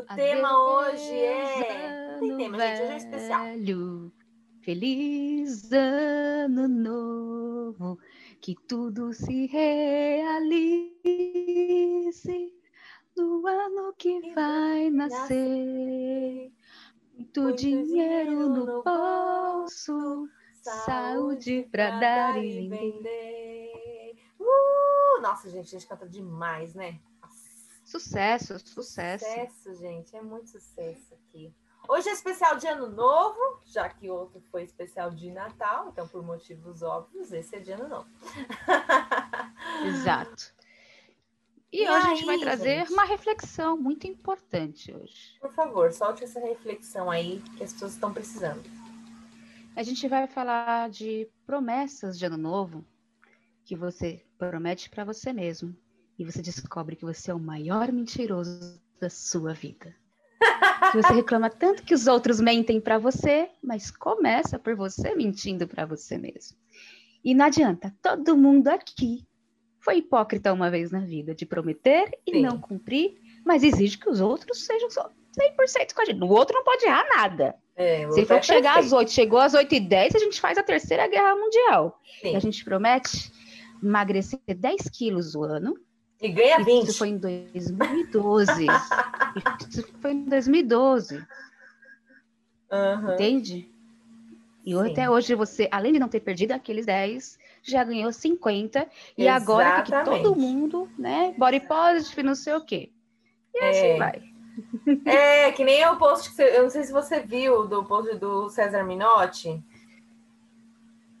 O Adeus, tema hoje é. Tem tema, velho, gente, hoje é especial. Feliz ano novo, que tudo se realize no ano que vai nascer. Muito, Muito dinheiro no bolso, saúde para dar e vender. Uh, nossa, gente, a gente canta demais, né? Sucesso, sucesso. Sucesso, gente, é muito sucesso aqui. Hoje é especial de Ano Novo, já que outro foi especial de Natal, então por motivos óbvios, esse é de Ano Novo. Exato. E, e hoje aí, a gente vai trazer gente? uma reflexão muito importante hoje. Por favor, solte essa reflexão aí que as pessoas estão precisando. A gente vai falar de promessas de ano novo que você promete para você mesmo e você descobre que você é o maior mentiroso da sua vida. que você reclama tanto que os outros mentem para você, mas começa por você mentindo para você mesmo. E não adianta, todo mundo aqui foi hipócrita uma vez na vida de prometer e Sim. não cumprir, mas exige que os outros sejam só 100% com a gente. O outro não pode errar nada. É, Se for é chegar às 8, chegou às 8 e 10, a gente faz a terceira guerra mundial. Sim. E a gente promete emagrecer 10 quilos o ano. E ganha 20. Isso foi em 2012. Isso foi em 2012. Uhum. Entende? E Sim. até hoje você, além de não ter perdido aqueles 10, já ganhou 50 e Exatamente. agora que todo mundo, né, body positive, não sei o quê. E é. assim vai. É, que nem o post que você, eu não sei se você viu do post do César Minotti.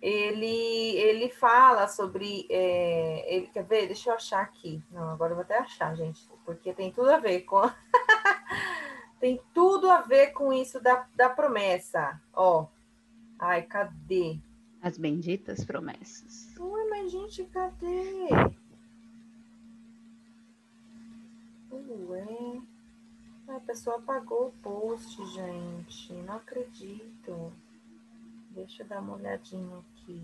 Ele, ele fala sobre. É, ele quer ver? Deixa eu achar aqui. Não, agora eu vou até achar, gente, porque tem tudo a ver com. tem tudo a ver com isso da, da promessa. Ó. Ai, cadê? As benditas promessas. Ué, mas gente, cadê? Ué. A pessoa apagou o post, gente. Não acredito. Deixa eu dar uma olhadinha aqui.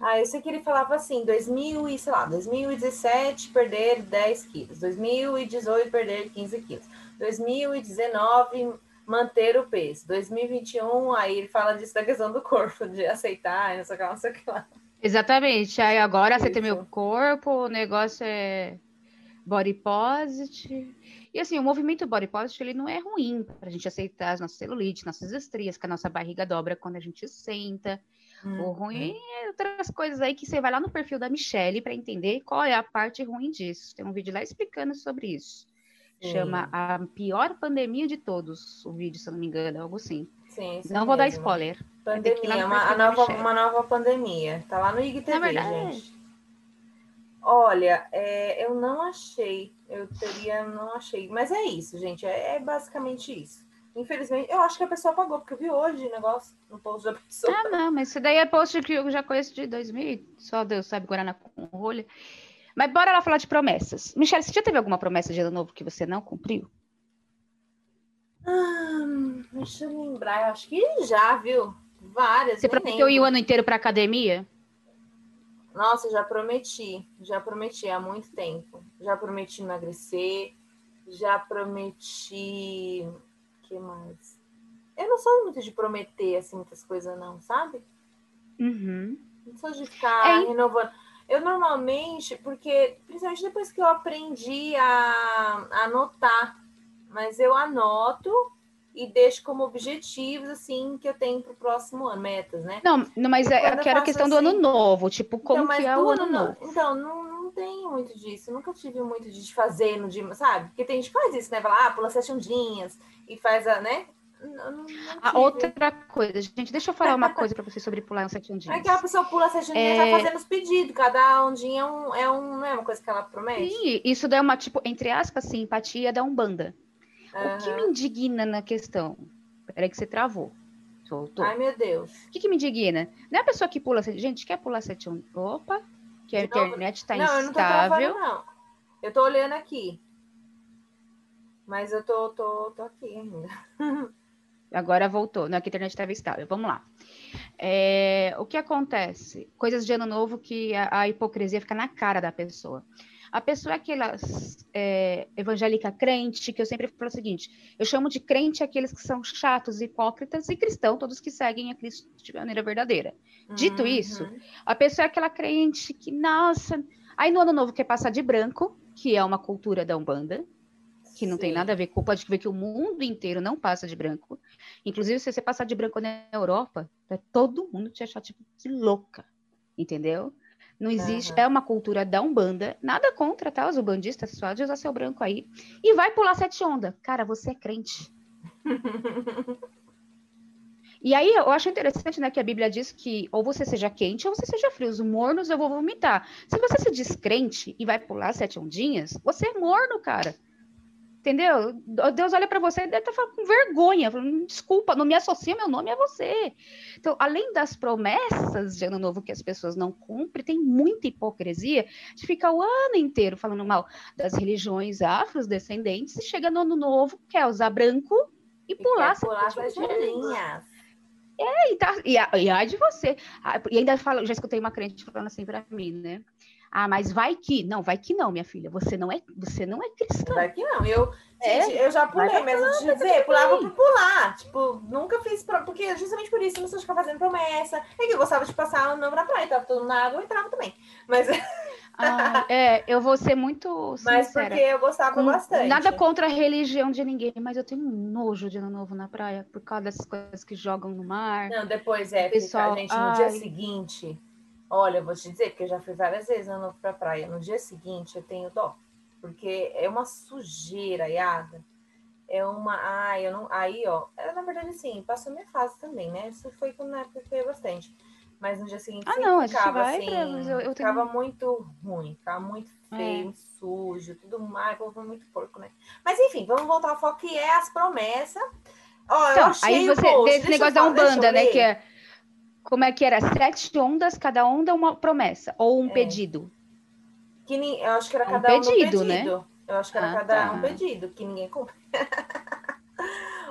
Ah, eu sei que ele falava assim, 2000 e, sei lá, 2017 perder 10 quilos, 2018 perder 15 quilos, 2019 manter o peso. 2021, aí ele fala disso da questão do corpo, de aceitar, não sei o que lá, não sei o que lá. Exatamente. Aí agora Isso. aceitei meu corpo, o negócio é body positive. E assim, o movimento body positive, ele não é ruim para a gente aceitar as nossas celulites, nossas estrias, que a nossa barriga dobra quando a gente senta. Hum, o ruim hum. é outras coisas aí que você vai lá no perfil da Michelle para entender qual é a parte ruim disso. Tem um vídeo lá explicando sobre isso. Chama A Pior Pandemia de Todos, o vídeo, se eu não me engano, algo assim. Sim, não vou dar spoiler. Pandemia, uma, nova, uma nova pandemia. Tá lá no IGTV, verdade, gente. Olha, é, eu não achei. Eu teria, não achei. Mas é isso, gente. É, é, basicamente isso. Infelizmente, eu acho que a pessoa pagou, porque eu vi hoje o negócio no post da pessoa. Ah, não, mas isso daí é post que eu já conheço de 2000, só Deus sabe, Guaraná com rolha. Mas bora lá falar de promessas. Michelle, você já teve alguma promessa de ano novo que você não cumpriu? Ah, deixa eu lembrar, eu acho que já, viu? Várias. Você prometeu ir o ano inteiro para academia? Nossa, já prometi. Já prometi há muito tempo. Já prometi emagrecer. Já prometi. Que mais? Eu não sou muito de prometer assim muitas coisas, não, sabe? Uhum. Não sou de ficar é, renovando. Eu normalmente, porque principalmente depois que eu aprendi a, a anotar, mas eu anoto e deixo como objetivos, assim, que eu tenho para o próximo ano, metas, né? Não, não mas é, eu quero a questão assim, do ano assim, novo, tipo, como então, que é o ano, ano novo? Então, não, não tenho muito disso, nunca tive muito de fazer no dia, sabe? Porque tem gente que faz isso, né? Vai lá, ah, pula sete ondinhas e faz a, né? Não, não a outra coisa, gente, deixa eu falar uma coisa para vocês sobre pular um sete ondinhas. É que a pessoa pula sete ondinhas é... já fazendo os pedidos, cada ondinha é um, é um, é uma coisa que ela promete? Sim, isso é uma, tipo, entre aspas, simpatia da Umbanda. Uhum. O que me indigna na questão? Peraí que você travou. Soltou. Ai, meu Deus. O que, que me indigna? Não é a pessoa que pula sete... Gente, quer pular sete ondinhas? Opa, que a internet está instável. Não, eu não tô travando, não. Eu tô olhando aqui. Mas eu tô, tô, tô aqui ainda. Agora voltou, não é que a internet estava estável. Vamos lá. É, o que acontece? Coisas de ano novo que a, a, hipocrisia fica na cara da pessoa. A pessoa é aquela é, evangélica crente, que eu sempre falo o seguinte: eu chamo de crente aqueles que são chatos, hipócritas, e cristão, todos que seguem a Cristo de maneira verdadeira. Dito Uhum. isso, a pessoa é aquela crente que, nossa. Aí no ano novo quer passar de branco, que é uma cultura da Umbanda, que não tem Sim. nada a ver com. Pode ver que o mundo inteiro não passa de branco. Inclusive, se você passar de branco na Europa, todo mundo te achar tipo que louca. Entendeu? Não existe. Aham. É uma cultura da Umbanda. Nada contra, tá? Os umbandistas, só de usar seu branco aí. E vai pular sete onda. Cara, você é crente. E aí, eu acho interessante, né, que a Bíblia diz que ou você seja quente ou você seja frio. Os mornos eu vou vomitar. Se você se diz crente e vai pular sete ondinhas, você é morno, cara. Entendeu? Deus olha para você e deve estar com vergonha. falando, Desculpa, não me associa, meu nome é você. Então, além das promessas de ano novo que as pessoas não cumprem, tem muita hipocrisia de ficar o ano inteiro falando mal das religiões afrodescendentes e chega no ano novo, quer usar branco e, E pular, pular as linhas. E, tá, e, e ai de você. Ah, E ainda fala, já escutei uma crente falando assim pra mim, né? Ah, mas vai que. Não, vai que não, minha filha. Você não é, você não é cristã. Vai que não. Eu, É? gente, eu já pulei mesmo de dizer, pulava por pular. Tipo, nunca fiz. Pro... Porque justamente por isso eu não ficar fazendo promessa. É que eu gostava de passar o nome na praia, tava tudo na água, eu entrava também. Mas, Ah, é, eu vou ser muito mas sincera. porque eu gostava Com- bastante. Nada contra a religião de ninguém, mas eu tenho um nojo de ano novo na praia por causa dessas coisas que jogam no mar. Não, depois é, Pessoal, fica, gente, no dia ai. seguinte. Olha, eu vou te dizer, porque eu já fui várias vezes novo pra praia. No dia seguinte eu tenho dó. Porque é uma sujeira, Yada. É uma. Ai, eu não. Aí, ó. é, Na verdade, assim, passou minha fase também, né? Isso foi quando na época eu bastante. Mas no dia seguinte Ah, não, ficava vai assim. eu- eu tenho- Ficava muito ruim, ficava muito É. feio, sujo, tudo mais, povo muito porco, né? Mas enfim, vamos voltar ao foco que é as promessas. Ó, eu Então, achei aí o você post, desse deixa eu negócio da eu Umbanda, né? Que é. Como é que era? Sete ondas, cada onda uma promessa. Ou um É. pedido. Que eu acho que era um cada um pedido, um né? pedido. Eu acho que era Ah, cada tá. um pedido, que ninguém cumpre.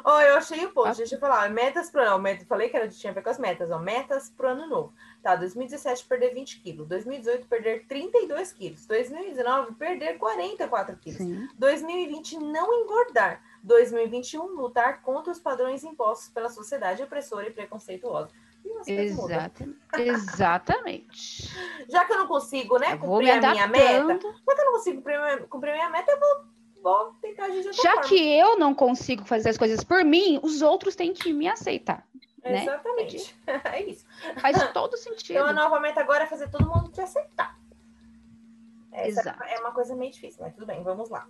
Ó, eu achei o post, Ah. deixa eu falar. Metas pro ano. Eu falei que era, tinha a ver com as metas, ó. Metas pro ano novo. Tá, 2017 perder 20 quilos. 2018 perder 32 quilos. 2019 perder 44 quilos. Sim. 2020 não engordar. 2021 lutar contra os padrões impostos pela sociedade opressora e preconceituosa. Exata- Exatamente. Já que eu não consigo, né, vou me cumprir a minha meta, já que eu não consigo cumprir, minha- cumprir a minha meta, eu vou, vou tentar agir de outra Já forma. que eu não consigo fazer as coisas por mim, os outros têm que me aceitar. né? Exatamente. É isso. Faz todo sentido. Então a nova meta agora é fazer todo mundo te aceitar. Essa Exato. é uma coisa meio difícil, mas tudo bem, vamos lá.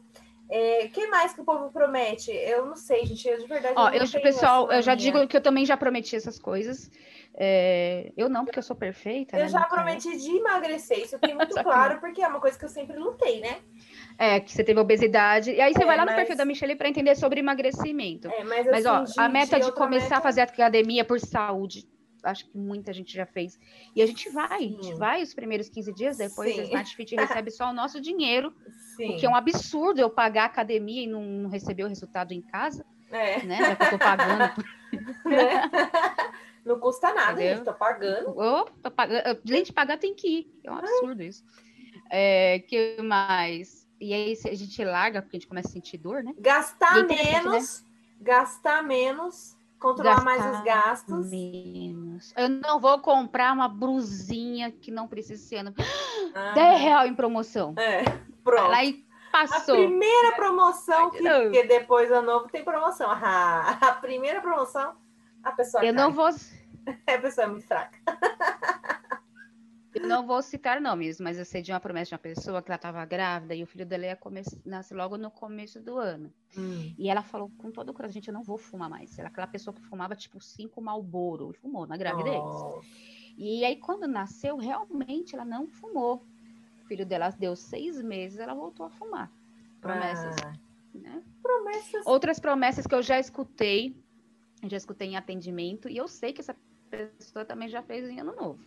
O que mais que o povo promete? Eu não sei, gente. Eu de verdade. Ó, não eu, pessoal, eu já digo que eu também já prometi essas coisas. É, eu não, porque eu sou perfeita. Eu né, já é. prometi de emagrecer, isso eu tenho muito claro, porque é uma coisa que eu sempre lutei, né? É, que você teve obesidade. E aí você É, vai lá no mas- perfil da Michelle para entender sobre emagrecimento. É, mas Mas, ó, assim, a meta de outra começar meta- a fazer academia por saúde, acho que muita gente já fez. E a gente vai, a gente Sim. vai os primeiros 15 dias, depois Sim. a Smart Fit recebe só o nosso dinheiro, Sim. o que é um absurdo eu pagar a academia e não, receber o resultado em casa, É, né? Já que eu tô pagando. né? Não custa nada, Entendeu? gente. Tô pagando. Ô, tô pagando. Além de pagar, tem que ir. É um absurdo isso. É, que mais? E aí a gente larga, porque a gente começa a sentir dor, né? Gastar é interessante, menos, gastar menos, controlar mais os Gastar gastos. Menos. Eu não vou comprar uma brusinha que não precisa ser. Ah, 10 real em promoção. É, pronto. lá e A passou. primeira promoção, que, porque depois do novo tem promoção. Ah, a primeira promoção, a pessoa Eu cai. não vou. A pessoa é muito fraca. Eu não vou citar nomes, mas eu sei de uma promessa de uma pessoa que ela estava grávida e o filho dela ia come- nascer logo no começo do ano. E ela falou com todo o coração, gente, eu não vou fumar mais. Era aquela pessoa que fumava tipo cinco Malboro e fumou na gravidez. Oh, E aí quando nasceu, realmente ela não fumou. O filho dela deu seis meses, ela voltou a fumar. Promessas, ah, né? promessas. Outras promessas que eu já escutei, já escutei em atendimento e eu sei que essa pessoa também já fez em ano novo,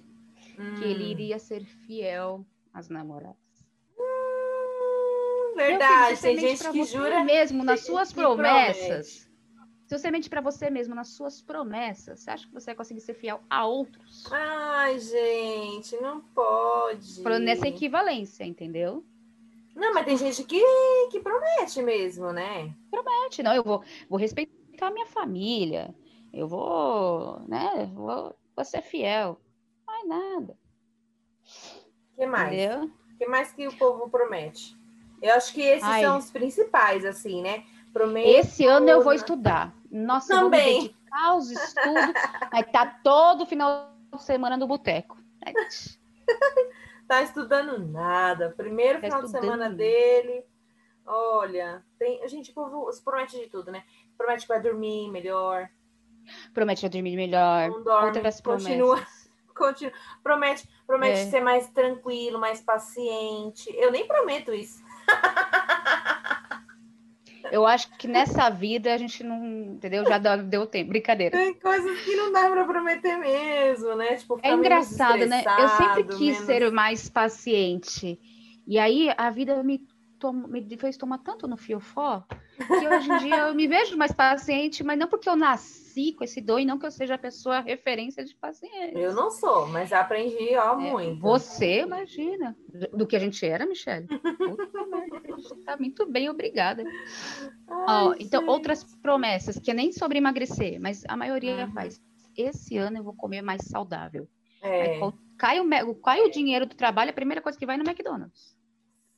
que ele Hum. iria ser fiel às namoradas. Hum, Verdade, tem gente que jura. mesmo nas suas promessas. Se você mente pra você mesmo nas suas promessas, você acha que você vai conseguir ser fiel a outros? Ai, gente, não pode. Nessa equivalência, entendeu? Não, mas tem gente que, que promete mesmo, né? Promete, não, eu vou, vou respeitar a minha família, eu vou, né, vou, vou ser fiel. Não nada. O que mais? O que mais que o povo promete? Eu acho que esses Ai. são os principais, assim, né? Prometo... Esse ano eu vou estudar. Nossa, Também. eu vou me dedicar aos estudos. Vai estar tá todo final de semana no boteco. tá estudando nada. Primeiro tá final estudando. de semana dele. Olha, tem, a gente promete de tudo, né? Promete que vai dormir melhor. Promete que vai dormir melhor. Não dorme, Outras promessas. continua. Promete, promete é. ser mais tranquilo, mais paciente. Eu nem prometo isso. Eu acho que nessa vida a gente não, entendeu? Já deu tempo, brincadeira. Tem coisas que não dá para prometer mesmo, né? Tipo, é engraçado, né? Eu sempre quis menos... ser mais paciente. E aí a vida me, tom... me fez tomar tanto no fiofó que hoje em dia eu me vejo mais paciente, mas não porque eu nasci com esse dom e não que eu seja a pessoa referência de paciência. Eu não sou, mas já aprendi ó, é, muito. Você, imagina, do que a gente era, Michelle. tá muito bem, obrigada. Ai, ó, então, outras promessas, que é nem sobre emagrecer, mas a maioria uhum. faz. Esse ano eu vou comer mais saudável. É. Aí, cai, o, cai o dinheiro do trabalho, a primeira coisa que vai no McDonald's.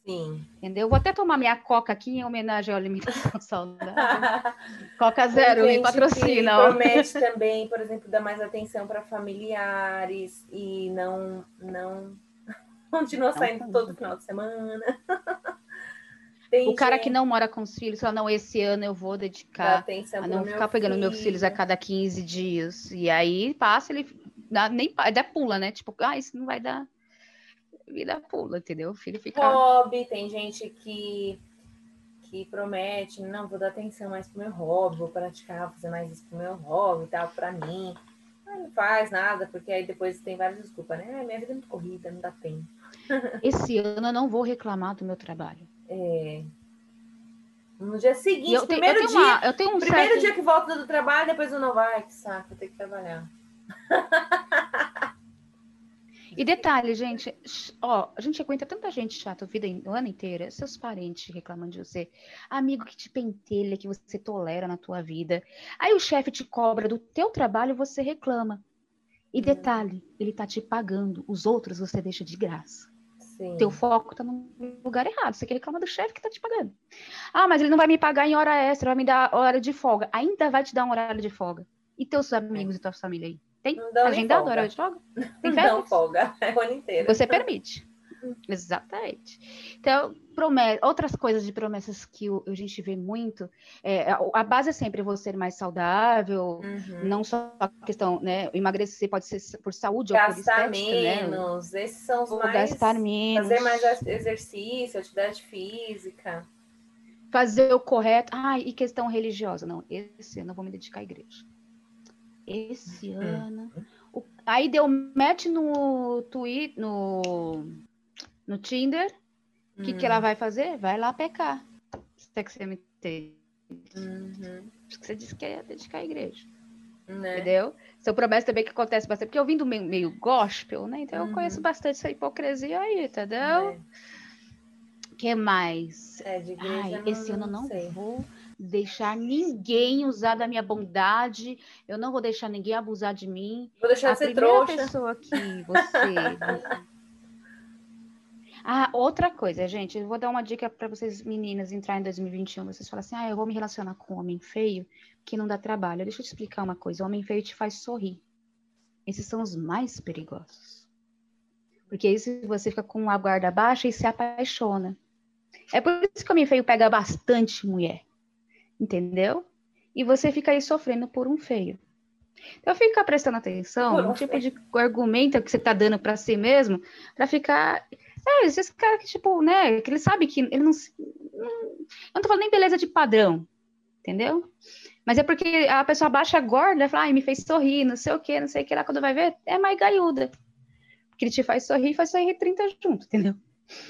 Sim. Entendeu? Vou até tomar minha coca aqui em homenagem à alimentação saudável. coca zero, me patrocina. Promete também, por exemplo, dar mais atenção para familiares e não, não continua saindo todo final de semana. Tem o cara que não mora com os filhos fala, não, esse ano eu vou dedicar a não ficar pegando filho. meus filhos a cada 15 dias. E aí passa, ele dá, nem dá pula, né? Tipo, ah, isso não vai dar vida pula, entendeu? O filho fica. Hobby, tem gente que, que promete, não, vou dar atenção mais pro meu hobby, vou praticar, vou fazer mais isso pro meu hobby e tal, pra mim. não faz nada, porque aí depois tem várias desculpas, né? minha vida é muito corrida, não dá tempo. Esse ano eu não vou reclamar do meu trabalho. É. No dia seguinte, eu primeiro tenho, eu dia, uma, eu tenho um primeiro certo... dia que volta do trabalho, depois eu não vai, que saco, vou ter que trabalhar. E detalhe, gente, ó, a gente aguenta tanta gente chata a vida o ano inteiro, seus parentes reclamando de você, amigo que te pentelha, que você tolera na tua vida. Aí o chefe te cobra do teu trabalho, você reclama. E uhum. detalhe, ele tá te pagando, os outros você deixa de graça. Sim. Teu foco tá no lugar errado. Você quer reclamar do chefe que tá te pagando. Ah, mas ele não vai me pagar em hora extra, vai me dar hora de folga. Ainda vai te dar um horário de folga. E teus amigos é. e tua família aí? Tem agendado hora de folga? Tem férias? Não folga, é o ano inteiro. Você permite. Exatamente. Então, outras coisas de promessas que o, a gente vê muito, é, a, base é sempre você ser mais saudável, uhum. não só a questão, né, emagrecer pode ser por saúde gastar ou por estética, né? menos, né? esses são os ou mais... gastar menos. Fazer mais exercício, atividade física. Fazer o correto. Ah, e questão religiosa. Não, esse eu não vou me dedicar à igreja esse hum. ano. O, aí deu match no Twitter, no, no Tinder. O que, que ela hum. vai fazer? Vai lá pecar. Se é que você me entende. Uhum. Você disse que é dedicar à igreja. Né? Entendeu? Seu promessa também que acontece bastante, porque eu vim do meio, meio gospel, né? Então uhum. eu conheço bastante essa hipocrisia aí, entendeu? É. que mais? É, de igreja Ai, esse ano não sei. vou deixar ninguém usar da minha bondade, eu não vou deixar ninguém abusar de mim. Vou deixar a de ser primeira trouxa. pessoa que você. ah, outra coisa, gente, eu vou dar uma dica para vocês meninas entrar em 2021, vocês falam assim: "Ah, eu vou me relacionar com um homem feio que não dá trabalho". Deixa eu te explicar uma coisa, o homem feio te faz sorrir. Esses são os mais perigosos. Porque aí você fica com a guarda baixa e se apaixona. É por isso que o homem feio pega bastante mulher entendeu? E você fica aí sofrendo por um feio. Então fica prestando atenção no tipo de argumento que você tá dando para si mesmo, para ficar. É, esses caras que, tipo, né, que ele sabe que ele não. Eu não tô falando nem beleza de padrão, entendeu? Mas é porque a pessoa baixa gorda e fala, ai, me fez sorrir, não sei o que, não sei o que lá, quando vai ver, é mais gaiuda. Porque ele te faz sorrir e faz sorrir 30 junto, entendeu?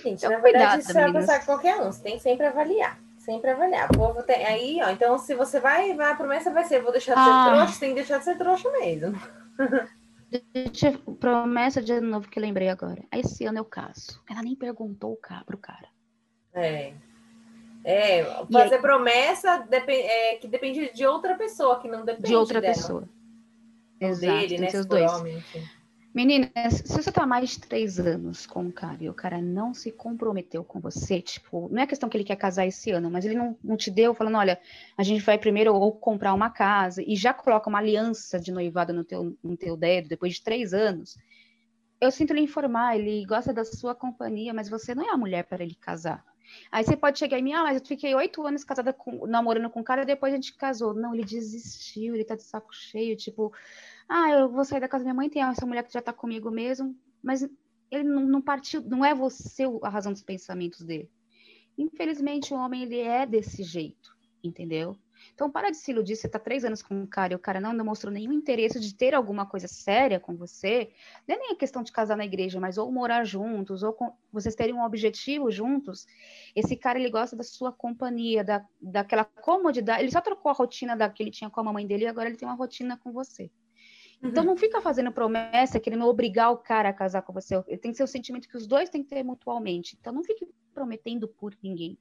Gente, então, na verdade, cuidado, isso vai passar com qualquer um, você tem que sempre avaliar. Sempre avaliar. O povo tem. Aí, ó, então se você vai, vai, a promessa vai ser: vou deixar de ser ah. trouxa, tem que deixar de ser trouxa mesmo. Promessa de ano novo que lembrei agora. Esse ano eu caso. Ela nem perguntou pro cara. É. É, fazer aí, promessa depend, é, que depende de outra pessoa, que não depende De outra dela. pessoa. Exato, dele, né? Seus dois. Homem, Meninas, se você tá mais de três anos com o cara e o cara não se comprometeu com você, tipo, não é questão que ele quer casar esse ano, mas ele não, não te deu falando, olha, a gente vai primeiro ou comprar uma casa e já coloca uma aliança de noivado no teu, no teu dedo depois de três anos, eu sinto lhe informar, ele gosta da sua companhia, mas você não é a mulher para ele casar. Aí você pode chegar em mim, ah, mas eu fiquei oito anos casada com, namorando com um cara depois a gente casou. Não, ele desistiu, ele tá de saco cheio, tipo, ah, eu vou sair da casa da minha mãe, tem essa mulher que já tá comigo mesmo, mas ele não, partiu, não é você a razão dos pensamentos dele. Infelizmente, o homem, ele é desse jeito, entendeu? Então, para de se iludir, você está três anos com um cara e o cara não demonstrou nenhum interesse de ter alguma coisa séria com você, não é nem a questão de casar na igreja, mas ou morar juntos, ou com, vocês terem um objetivo juntos, esse cara, ele gosta da sua companhia, da, daquela comodidade, ele só trocou a rotina da que ele tinha com a mamãe dele e agora ele tem uma rotina com você. Então, uhum. não fica fazendo promessa, querendo obrigar o cara a casar com você. Tem que ser o sentimento que os dois têm que ter mutualmente. Então, não fique prometendo por ninguém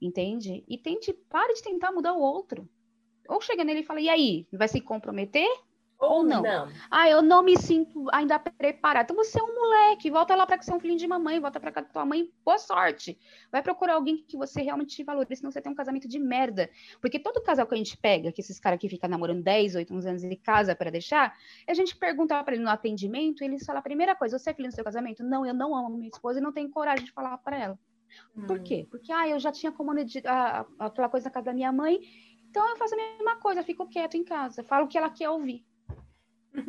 entende? E tente, pare de tentar mudar o outro. Ou chega nele e fala, e aí, vai se comprometer? Ou, ou não? não? Ah, eu não me sinto ainda preparada. Então você é um moleque, volta lá para que você é um filhinho de mamãe, volta para casa da tua mãe, boa sorte. Vai procurar alguém que você realmente te valorize, senão você tem um casamento de merda. Porque todo casal que a gente pega, que esses caras que ficam namorando 10, 8, 11 anos e casa para deixar, a gente pergunta para ele no atendimento, e ele fala a primeira coisa, você é filho do seu casamento? Não, eu não amo minha esposa e não tenho coragem de falar para ela. Por hum. quê? Porque ah, eu já tinha comunidade, aquela coisa na casa da minha mãe, então eu faço a mesma coisa, fico quieto em casa, falo o que ela quer ouvir.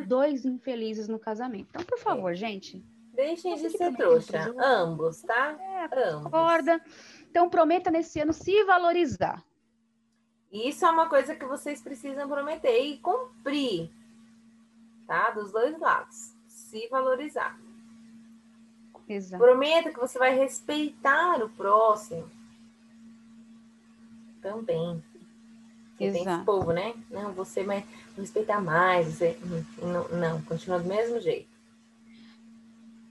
Dois infelizes no casamento. Então, por favor, é. gente. Deixem de ser trouxa. Ambos, tá? É, Ambos. Acorda. Então, prometa nesse ano se valorizar. Isso é uma coisa que vocês precisam prometer e cumprir, tá? Dos dois lados. Se valorizar. Exato. Prometa que você vai respeitar o próximo. Também. Você Exato. tem esse povo, né? Não, você vai respeitar mais. Você... Não, não, continua do mesmo jeito.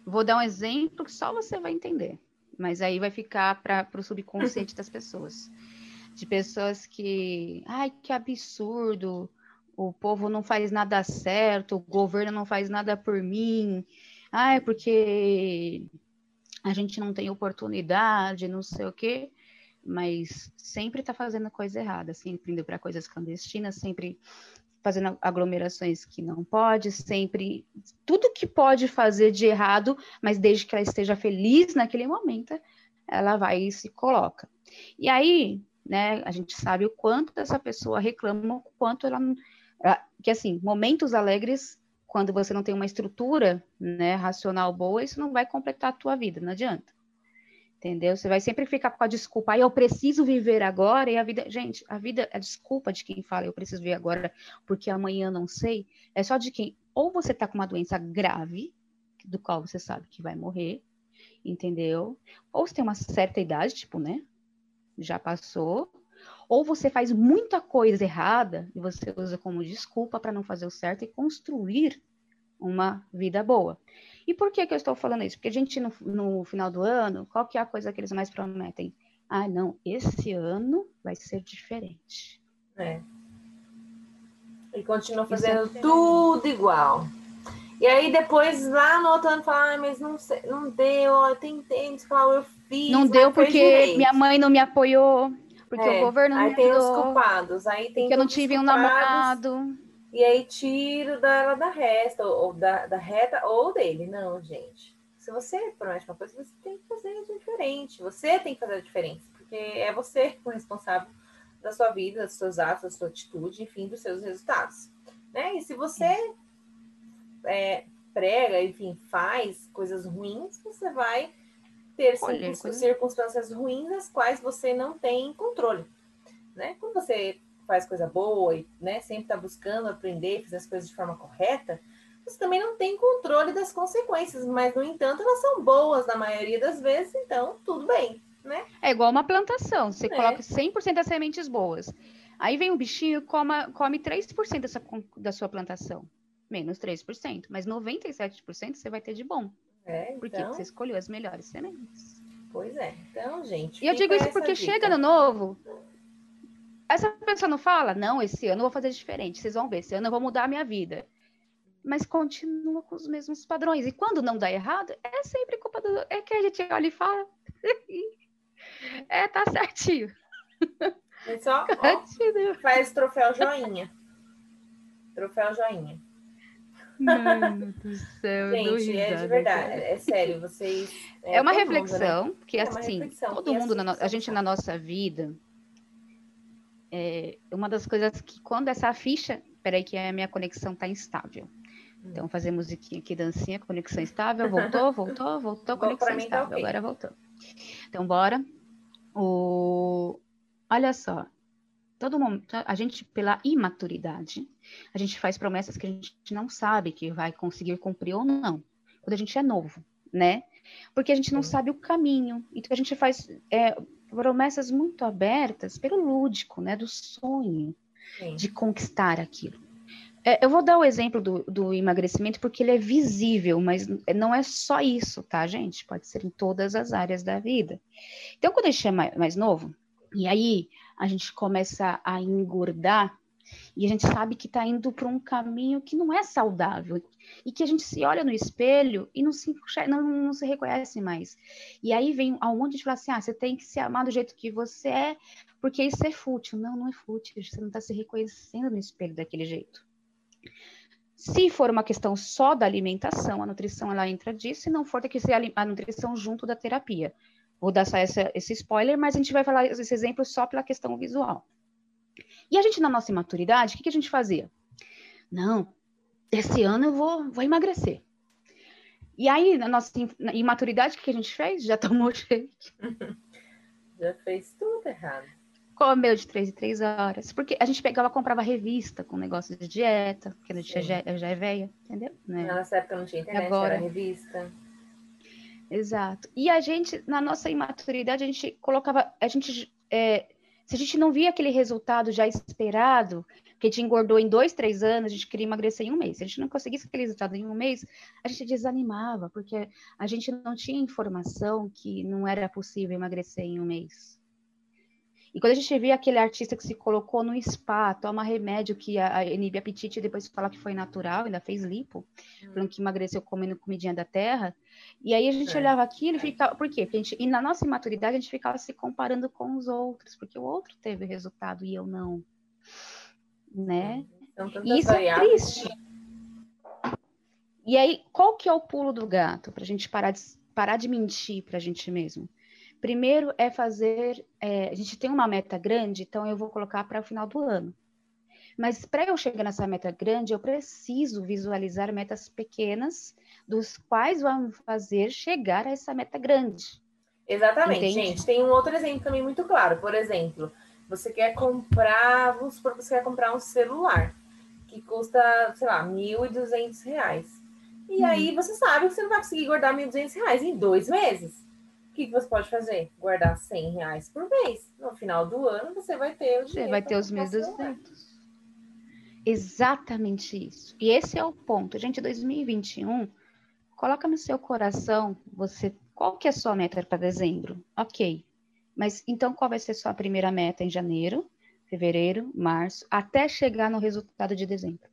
Vou dar um exemplo que só você vai entender. Mas aí vai ficar para o subconsciente das pessoas. De pessoas que. Ai, que absurdo! O povo não faz nada certo, o governo não faz nada por mim é porque a gente não tem oportunidade, não sei o quê, mas sempre está fazendo coisa errada, sempre indo para coisas clandestinas, sempre fazendo aglomerações que não pode, sempre tudo que pode fazer de errado, mas desde que ela esteja feliz naquele momento, ela vai e se coloca. E aí, né, a gente sabe o quanto essa pessoa reclama, o quanto ela, ela que assim, momentos alegres quando você não tem uma estrutura né, racional boa, isso não vai completar a tua vida, não adianta. Entendeu? Você vai sempre ficar com a desculpa, ah, eu preciso viver agora, e a vida. Gente, a vida, a desculpa de quem fala, eu preciso viver agora, porque amanhã não sei, é só de quem. Ou você tá com uma doença grave, do qual você sabe que vai morrer, entendeu? Ou você tem uma certa idade, tipo, né? Já passou, ou você faz muita coisa errada e você usa como desculpa para não fazer o certo e construir uma vida boa. E por que, que eu estou falando isso? Porque a gente, no, no final do ano, qual que é a coisa que eles mais prometem? Ah, não, esse ano vai ser diferente. É. E continua é fazendo tudo igual. E aí depois, lá no outro ano, fala, ah, mas não, sei, não deu, eu tentei, eu fiz. Não deu porque minha mãe não me apoiou porque é, o governo aí tem os culpados, aí tem porque eu não tive um namorado. E aí tiro dela da resta, ou da, da reta, ou dele. Não, gente. Se você promete uma coisa, você tem que fazer diferente. Você tem que fazer a diferença, porque é você o responsável da sua vida, dos seus atos, da sua atitude, enfim, dos seus resultados. Né? E se você é, prega, enfim, faz coisas ruins, você vai ter Olha, circunstâncias ruins as quais você não tem controle, né? Quando você faz coisa boa e né, sempre está buscando aprender, fazer as coisas de forma correta, você também não tem controle das consequências, mas, no entanto, elas são boas na maioria das vezes, então tudo bem, né? É igual uma plantação, você é. coloca 100% das sementes boas. Aí vem um bichinho e come 3% dessa, da sua plantação. Menos 3%, mas 97% você vai ter de bom. É, Porque então... você escolheu as melhores sementes. Pois é. Então, gente. E eu digo isso porque dica. chega no novo. Essa pessoa não fala, não, esse ano eu vou fazer diferente. Vocês vão ver, esse ano eu vou mudar a minha vida. Mas continua com os mesmos padrões. E quando não dá errado, é sempre culpa do. É que a gente olha e fala. é, tá certinho. É só ó, faz troféu joinha. Troféu joinha. Mano do céu, Gente, é de verdade, é, é sério, vocês. É, é uma reflexão, mundo, né? porque é assim, reflexão, todo mundo, na a gente na nossa vida, é uma das coisas que quando essa ficha, peraí que a minha conexão tá instável. Então, fazer musiquinha aqui, dancinha, conexão estável, voltou, voltou, voltou, conexão tá estável, tá okay. agora voltou. Então, bora. O... Olha só, todo mundo, a gente, pela imaturidade, a gente faz promessas que a gente não sabe que vai conseguir cumprir ou não, quando a gente é novo, né? Porque a gente não sabe o caminho. Então a gente faz é, promessas muito abertas pelo lúdico, né? Do sonho Sim. de conquistar aquilo. É, eu vou dar o exemplo do, do, emagrecimento porque ele é visível, mas não é só isso, tá, gente? Pode ser em todas as áreas da vida. Então, quando a gente é mais, mais novo, e aí a gente começa a engordar, e a gente sabe que está indo para um caminho que não é saudável e que a gente se olha no espelho e não se, não, não se reconhece mais. E aí vem um monte de falar assim: ah, você tem que se amar do jeito que você é, porque isso é fútil. Não, não é fútil, você não está se reconhecendo no espelho daquele jeito. Se for uma questão só da alimentação, a nutrição ela entra disso, se não for, tem que ser a, nutrição junto da terapia. Vou dar só essa, esse spoiler, mas a gente vai falar esse exemplo só pela questão visual. E a gente, na nossa imaturidade, o que, que a gente fazia? Não, esse ano eu vou, vou emagrecer. E aí, na nossa imaturidade, o que a gente fez? Já tomou shake. Já fez tudo errado. Comeu de três em três horas. Porque a gente pegava, comprava revista com negócio de dieta, porque a gente já, já é velha, entendeu? Né? Nessa época não tinha internet, Agora, era revista. Exato. E a gente, na nossa imaturidade, a gente colocava, a gente é, se a gente não via aquele resultado já esperado, que a gente engordou em dois, três anos, a gente queria emagrecer em um mês. Se a gente não conseguisse aquele resultado em um mês, a gente desanimava, porque a gente não tinha informação que não era possível emagrecer em um mês. E quando a gente via aquele artista que se colocou no spa, toma remédio que a, a inibe apetite e depois fala que foi natural, ainda fez lipo, hum. falando que emagreceu comendo comidinha da terra. E aí a gente é. olhava aquilo e ficava. Por quê? Porque a gente, e na nossa imaturidade a gente ficava se comparando com os outros, porque o outro teve resultado e eu não. Né? Então, e isso é triste. E aí, qual que é o pulo do gato para a gente parar de, parar de mentir para a gente mesmo? Primeiro é fazer. É, a gente tem uma meta grande, então eu vou colocar para o final do ano. Mas para eu chegar nessa meta grande, eu preciso visualizar metas pequenas, dos quais vão fazer chegar a essa meta grande. Exatamente, Entende? gente. Tem um outro exemplo também muito claro. Por exemplo, você quer comprar, vamos supor que você quer comprar um celular que custa, sei lá, R$ 1.200. E hum. aí você sabe que você não vai conseguir guardar R$ 1.200 em dois meses que, que você pode fazer? Guardar 100 reais por mês. No final do ano, você vai ter o dinheiro. Você vai ter os 1.200. Exatamente isso. E esse é o ponto. Gente, 2021, coloca no seu coração, você, qual que é a sua meta para dezembro? Ok. Mas então qual vai ser sua primeira meta em janeiro, fevereiro, março, até chegar no resultado de dezembro?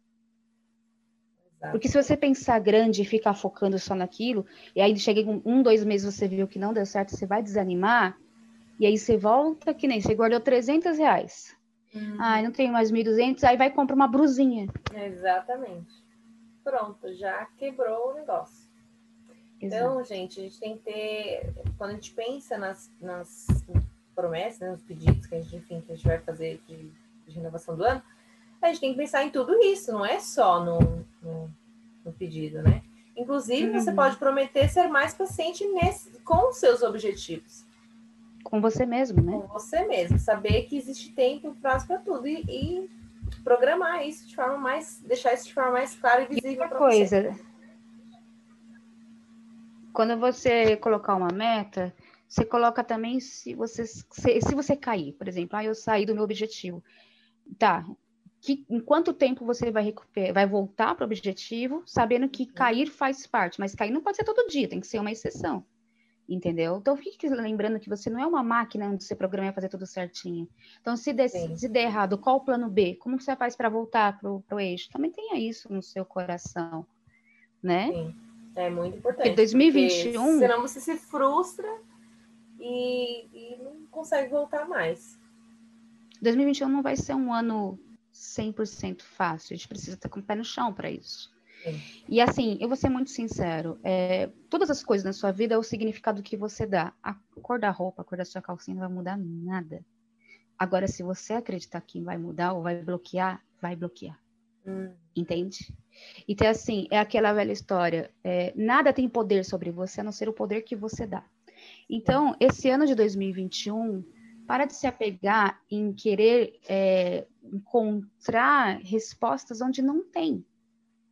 Porque se você pensar grande e ficar focando só naquilo, e aí chega em um, dois meses você viu que não deu certo, você vai desanimar, e aí você volta que nem, você guardou 300 reais. Uhum. Ai, não tenho mais 1.200, aí vai comprar uma brusinha. Exatamente. Pronto, já quebrou o negócio. Exato. Então, gente, a gente tem que ter, quando a gente pensa nas, nas promessas, né, nos pedidos que a gente, enfim, que a gente vai fazer de, de renovação do ano, a gente tem que pensar em tudo isso, não é só no, no, no pedido, né? Inclusive, uhum. você pode prometer ser mais paciente nesse, com os seus objetivos. Com você mesmo, né? Com você mesmo. Saber que existe tempo e prazo para tudo. E, e, programar isso de forma mais. deixar isso de forma mais clara e visível para coisa. Você. Quando você colocar uma meta, você coloca também se você, se, se você cair, por exemplo, ah, eu saí do meu objetivo. Tá, que, em quanto tempo você vai recuperar, vai voltar para o objetivo, sabendo que cair faz parte, mas cair não pode ser todo dia, tem que ser uma exceção. Entendeu? Então fique lembrando que você não é uma máquina onde você programa e fazer tudo certinho. Então, se der, se der errado, qual o plano B? Como você faz para voltar para o eixo? Também tenha isso no seu coração, né? Sim. É muito importante. Porque 2021. senão você se frustra e, e não consegue voltar mais. 2021 não vai ser um ano 100% fácil. A gente precisa estar com o pé no chão para isso. E assim, eu vou ser muito sincero, é, todas as coisas na sua vida é o significado que você dá. A cor da roupa, a cor da sua calcinha não vai mudar nada. Agora, se você acreditar que vai mudar ou vai bloquear, vai bloquear. Hum. Entende? Então, assim, é aquela velha história. É, nada tem poder sobre você, a não ser o poder que você dá. Então, esse ano de 2021, para de se apegar em querer é, encontrar respostas onde não tem.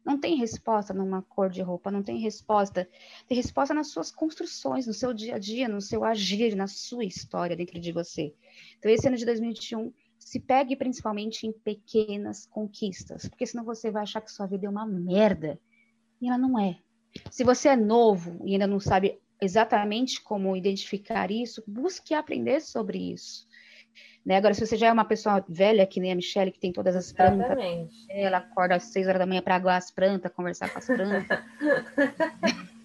Não tem resposta numa cor de roupa, não tem resposta. Tem resposta nas suas construções, no seu dia a dia, no seu agir, na sua história dentro de você. Então, esse ano de 2021, se pegue principalmente em pequenas conquistas, porque senão você vai achar que sua vida é uma merda. E ela não é. Se você é novo e ainda não sabe exatamente como identificar isso, busque aprender sobre isso. Né? Agora, se você já é uma pessoa velha, que nem a Michelle, que tem todas as plantas, ela acorda às seis horas da manhã para aguar as plantas, conversar com as plantas.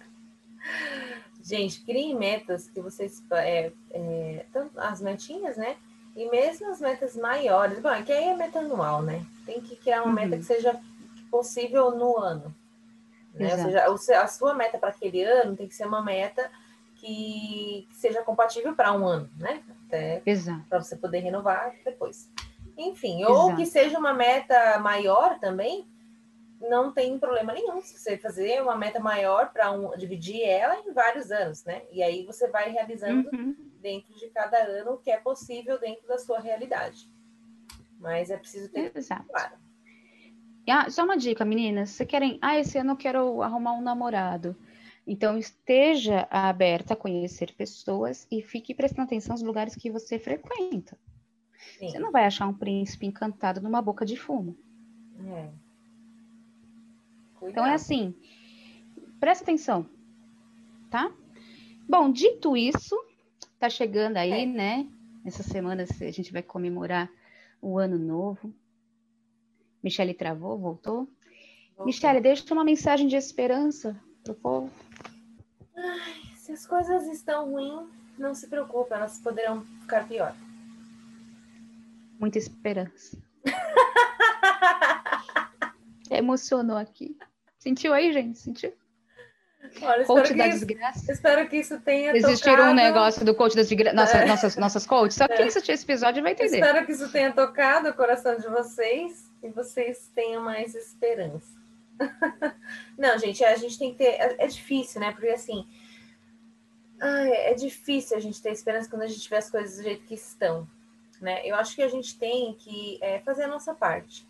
Gente, criem metas que vocês. É, é, as metinhas, né? E mesmo as metas maiores. Bom, é que aí é meta anual, né? Tem que criar uma uhum. meta que seja possível no ano. Né? Ou seja, a sua meta para aquele ano tem que ser uma meta que, que seja compatível para um ano, né? Até para você poder renovar depois. Enfim, ou Exato. que seja uma meta maior também, não tem problema nenhum se você fazer uma meta maior para um, dividir ela em vários anos, né? E aí você vai realizando uhum. dentro de cada ano o que é possível dentro da sua realidade. Mas é preciso ter Exato. claro. Ah, só uma dica, meninas. Se querem, ah, esse ano eu quero arrumar um namorado. Então, esteja aberta a conhecer pessoas e fique prestando atenção nos lugares que você frequenta. Sim. Você não vai achar um príncipe encantado numa boca de fumo. É. Então, é assim, presta atenção, tá? Bom, dito isso, tá chegando aí, é. né? Essa semana a gente vai comemorar o ano novo. Michele travou, voltou? voltou. Michele, deixa uma mensagem de esperança pro povo. Ai, se as coisas estão ruins, não se preocupe, elas poderão ficar pior. Muita esperança. Emocionou aqui. Sentiu aí, gente? Sentiu? Olha, coach da isso, desgraça. Espero que isso tenha Existir tocado... um negócio do coach das desgraças. Nossa, é. Nossas, nossas coaches. Só quem é. assistir esse episódio vai entender. Espero que isso tenha tocado o coração de vocês e vocês tenham mais esperança. Não, gente, a gente tem que ter. É, é difícil, né? Porque assim. Ai, é difícil a gente ter esperança quando a gente vê as coisas do jeito que estão. Né? Eu acho que a gente tem que é, fazer a nossa parte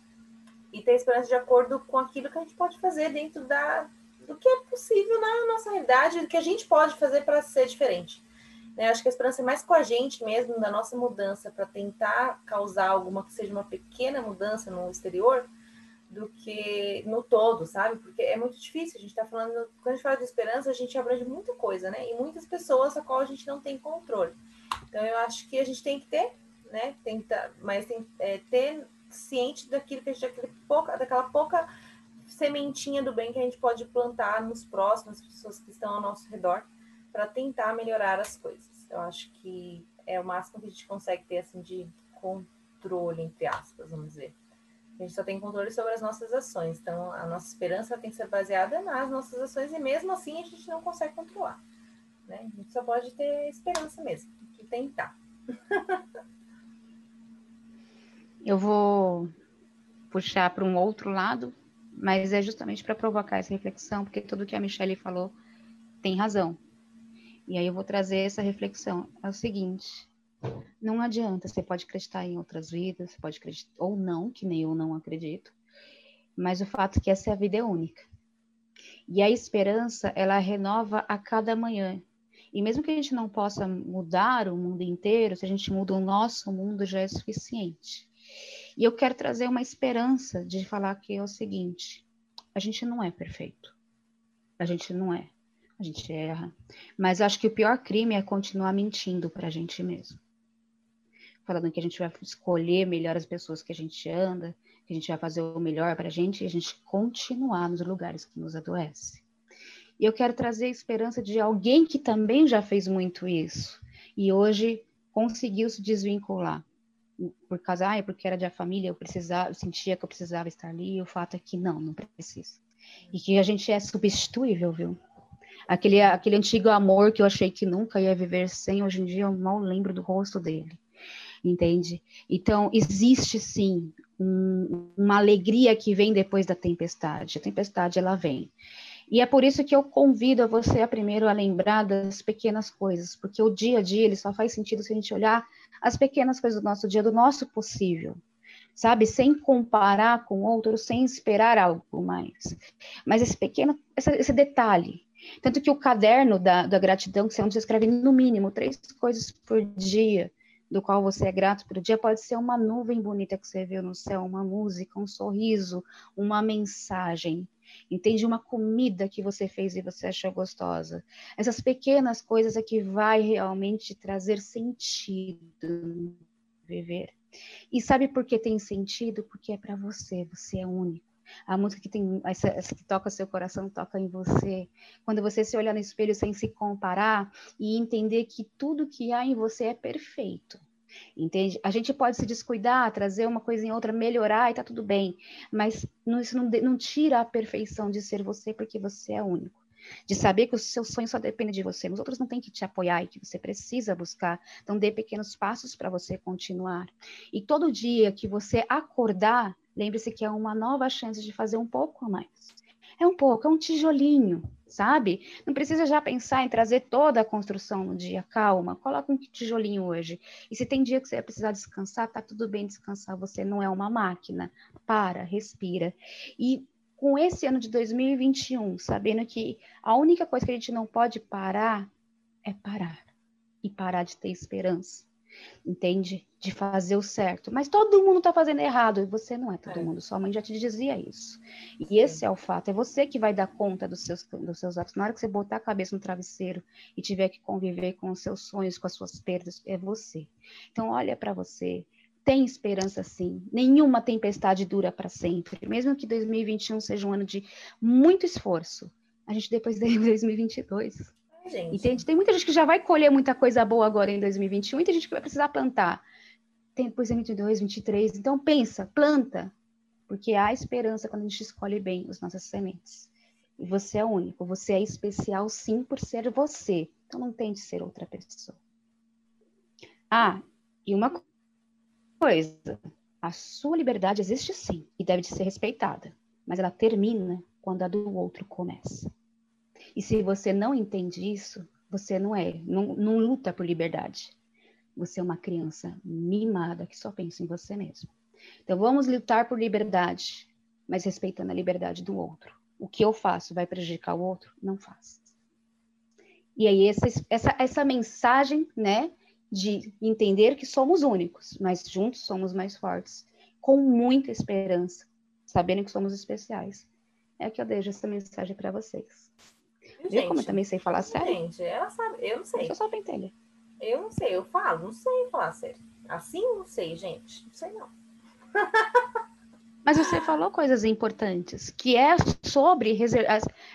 e ter esperança de acordo com aquilo que a gente pode fazer dentro da, do que é possível na nossa realidade, do que a gente pode fazer para ser diferente. Né? Acho que a esperança é mais com a gente mesmo, da nossa mudança, para tentar causar alguma que seja uma pequena mudança no exterior, do que no todo, sabe? Porque é muito difícil. A gente está falando, quando a gente fala de esperança, a gente abrange muita coisa, né? E muitas pessoas a qual a gente não tem controle. Então, eu acho que a gente tem que ter, né? Tentar, mas tem é, ter ciente daquilo que a gente, daquele pouca, daquela pouca sementinha do bem que a gente pode plantar nos próximos, pessoas que estão ao nosso redor, para tentar melhorar as coisas. Eu acho que é o máximo que a gente consegue ter assim de controle, entre aspas, vamos dizer. A gente só tem controle sobre as nossas ações. Então, a nossa esperança tem que ser baseada nas nossas ações e mesmo assim a gente não consegue controlar. Né? A gente só pode ter esperança mesmo, e tentar. Eu vou puxar para um outro lado, mas é justamente para provocar essa reflexão, porque tudo que a Michelle falou tem razão. E aí eu vou trazer essa reflexão. É o seguinte: não adianta, você pode acreditar em outras vidas, você pode acreditar ou não, que nem eu não acredito, mas o fato é que essa vida é única. E a esperança, ela renova a cada manhã. E mesmo que a gente não possa mudar o mundo inteiro, se a gente muda o nosso mundo já é suficiente. E eu quero trazer uma esperança de falar que é o seguinte: a gente não é perfeito. A gente não é. A gente erra. Mas acho que o pior crime é continuar mentindo para a gente mesmo. Falando que a gente vai escolher melhor as pessoas que a gente anda, que a gente vai fazer o melhor para a gente e a gente continuar nos lugares que nos adoece. E eu quero trazer a esperança de alguém que também já fez muito isso e hoje conseguiu se desvincular por causa, ah, porque era de a família, eu precisava, eu sentia que eu precisava estar ali, e o fato é que não, não precisa. E que a gente é substituível, viu? Aquele, aquele antigo amor que eu achei que nunca ia viver sem, hoje em dia eu mal lembro do rosto dele, entende? Então, existe sim um, uma alegria que vem depois da tempestade. A tempestade, ela vem. E é por isso que eu convido a você a primeiro a lembrar das pequenas coisas, porque o dia a dia ele só faz sentido se a gente olhar as pequenas coisas do nosso dia, do nosso possível, sabe? Sem comparar com outro, sem esperar algo mais. Mas esse pequeno, esse detalhe. Tanto que o caderno da, da gratidão, que você escreve no mínimo três coisas por dia, do qual você é grato por dia, pode ser uma nuvem bonita que você viu no céu, uma música, um sorriso, uma mensagem entende uma comida que você fez e você achou gostosa. Essas pequenas coisas é que vai realmente trazer sentido viver. E sabe por que tem sentido? Porque é para você, você é único. A música que tem essa, essa, que toca seu coração toca em você. Quando você se olhar no espelho sem se comparar e entender que tudo que há em você é perfeito. Entende? A gente pode se descuidar, trazer uma coisa em outra, melhorar e tá tudo bem, mas não, isso não, não tira a perfeição de ser você, porque você é único. De saber que o seu sonho só depende de você, os outros não têm que te apoiar e que você precisa buscar. Então, dê pequenos passos para você continuar. E todo dia que você acordar, lembre-se que é uma nova chance de fazer um pouco a mais. É um pouco, é um tijolinho, sabe? Não precisa já pensar em trazer toda a construção no dia. Calma, coloca um tijolinho hoje. E se tem dia que você vai precisar descansar, tá tudo bem descansar. Você não é uma máquina. Para, respira. E com esse ano de 2021, sabendo que a única coisa que a gente não pode parar é parar. E parar de ter esperança entende? De fazer o certo. Mas todo mundo está fazendo errado e você não é todo é. mundo. Sua mãe já te dizia isso. E esse é o fato. É você que vai dar conta dos seus, dos seus atos. Na hora que você botar a cabeça no travesseiro e tiver que conviver com os seus sonhos, com as suas perdas, é você. Então, olha para você. Tem esperança sim. Nenhuma tempestade dura para sempre. Mesmo que 2021 seja um ano de muito esforço, a gente depois de 2022 gente. Entende? Tem muita gente que já vai colher muita coisa boa agora em 2021 e tem gente que vai precisar plantar. Tem depois em 22, 23. Então pensa, planta. Porque há esperança quando a gente escolhe bem as nossas sementes. E você é único, você é especial sim por ser você. Então não tente ser outra pessoa. Ah, e uma coisa, a sua liberdade existe sim e deve ser respeitada, mas ela termina quando a do outro começa. E se você não entende isso, você não é, não, não luta por liberdade. Você é uma criança mimada que só pensa em você mesmo. Então vamos lutar por liberdade, mas respeitando a liberdade do outro. O que eu faço vai prejudicar o outro? Não faça. E aí essa, essa, essa mensagem, né, de entender que somos únicos, mas juntos somos mais fortes, com muita esperança, sabendo que somos especiais. É que eu deixo essa mensagem para vocês. Viu como eu também sei falar sério? Gente, ela sabe, eu não sei. Eu só pra entender. Eu não sei, eu falo, não sei falar sério. Assim não sei, gente. Não sei não. Mas você falou coisas importantes, que é sobre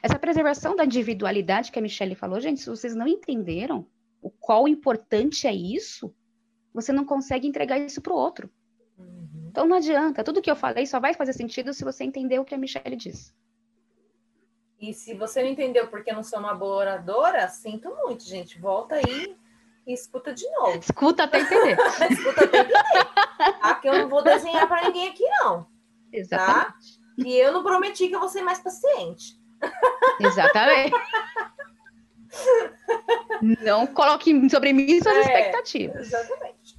essa preservação da individualidade que a Michelle falou. Gente, se vocês não entenderam o qual importante é isso, você não consegue entregar isso para o outro. Uhum. Então não adianta. Tudo que eu falei só vai fazer sentido se você entender o que a Michelle disse. E se você não entendeu porque eu não sou uma boa oradora, sinto muito, gente. Volta aí e escuta de novo. Escuta até entender. escuta até entender. Tá? Que eu não vou desenhar para ninguém aqui, não. Exatamente. Tá? E eu não prometi que eu vou ser mais paciente. Exatamente. não coloque sobre mim suas é, expectativas. Exatamente.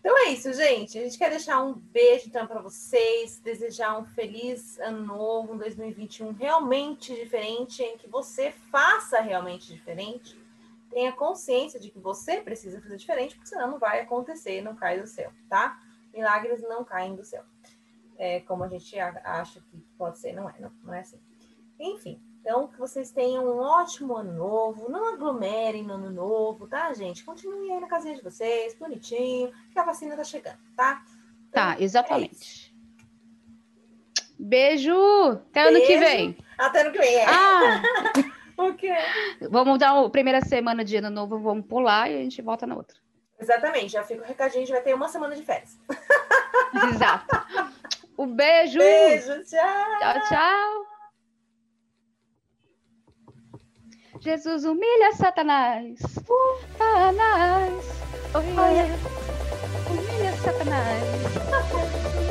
Então é isso, gente. A gente quer deixar um beijo então para vocês, desejar um feliz ano novo, um 2021 realmente diferente, em que você faça realmente diferente, tenha consciência de que você precisa fazer diferente, porque senão não vai acontecer, não cai do céu, tá? Milagres não caem do céu. É, como a gente acha que pode ser, não é, não, não é assim. Enfim, então que vocês tenham um ótimo ano novo. Não aglomerem no ano novo, tá, gente? Continuem aí na casinha de vocês, bonitinho, que a vacina tá chegando, tá? Então, tá, exatamente. É Beijo! Até Beijo. ano que vem. Até ano que vem, é. Ah! o quê? Vamos dar a primeira semana de ano novo, vamos pular e a gente volta na outra. Exatamente, já fica o recadinho, a gente vai ter uma semana de férias. Exato. Um beijo. Beijo, tchau. Tchau, tchau. Jesus humilha Satanás. Satanás. Oh, yeah. Humilha Satanás.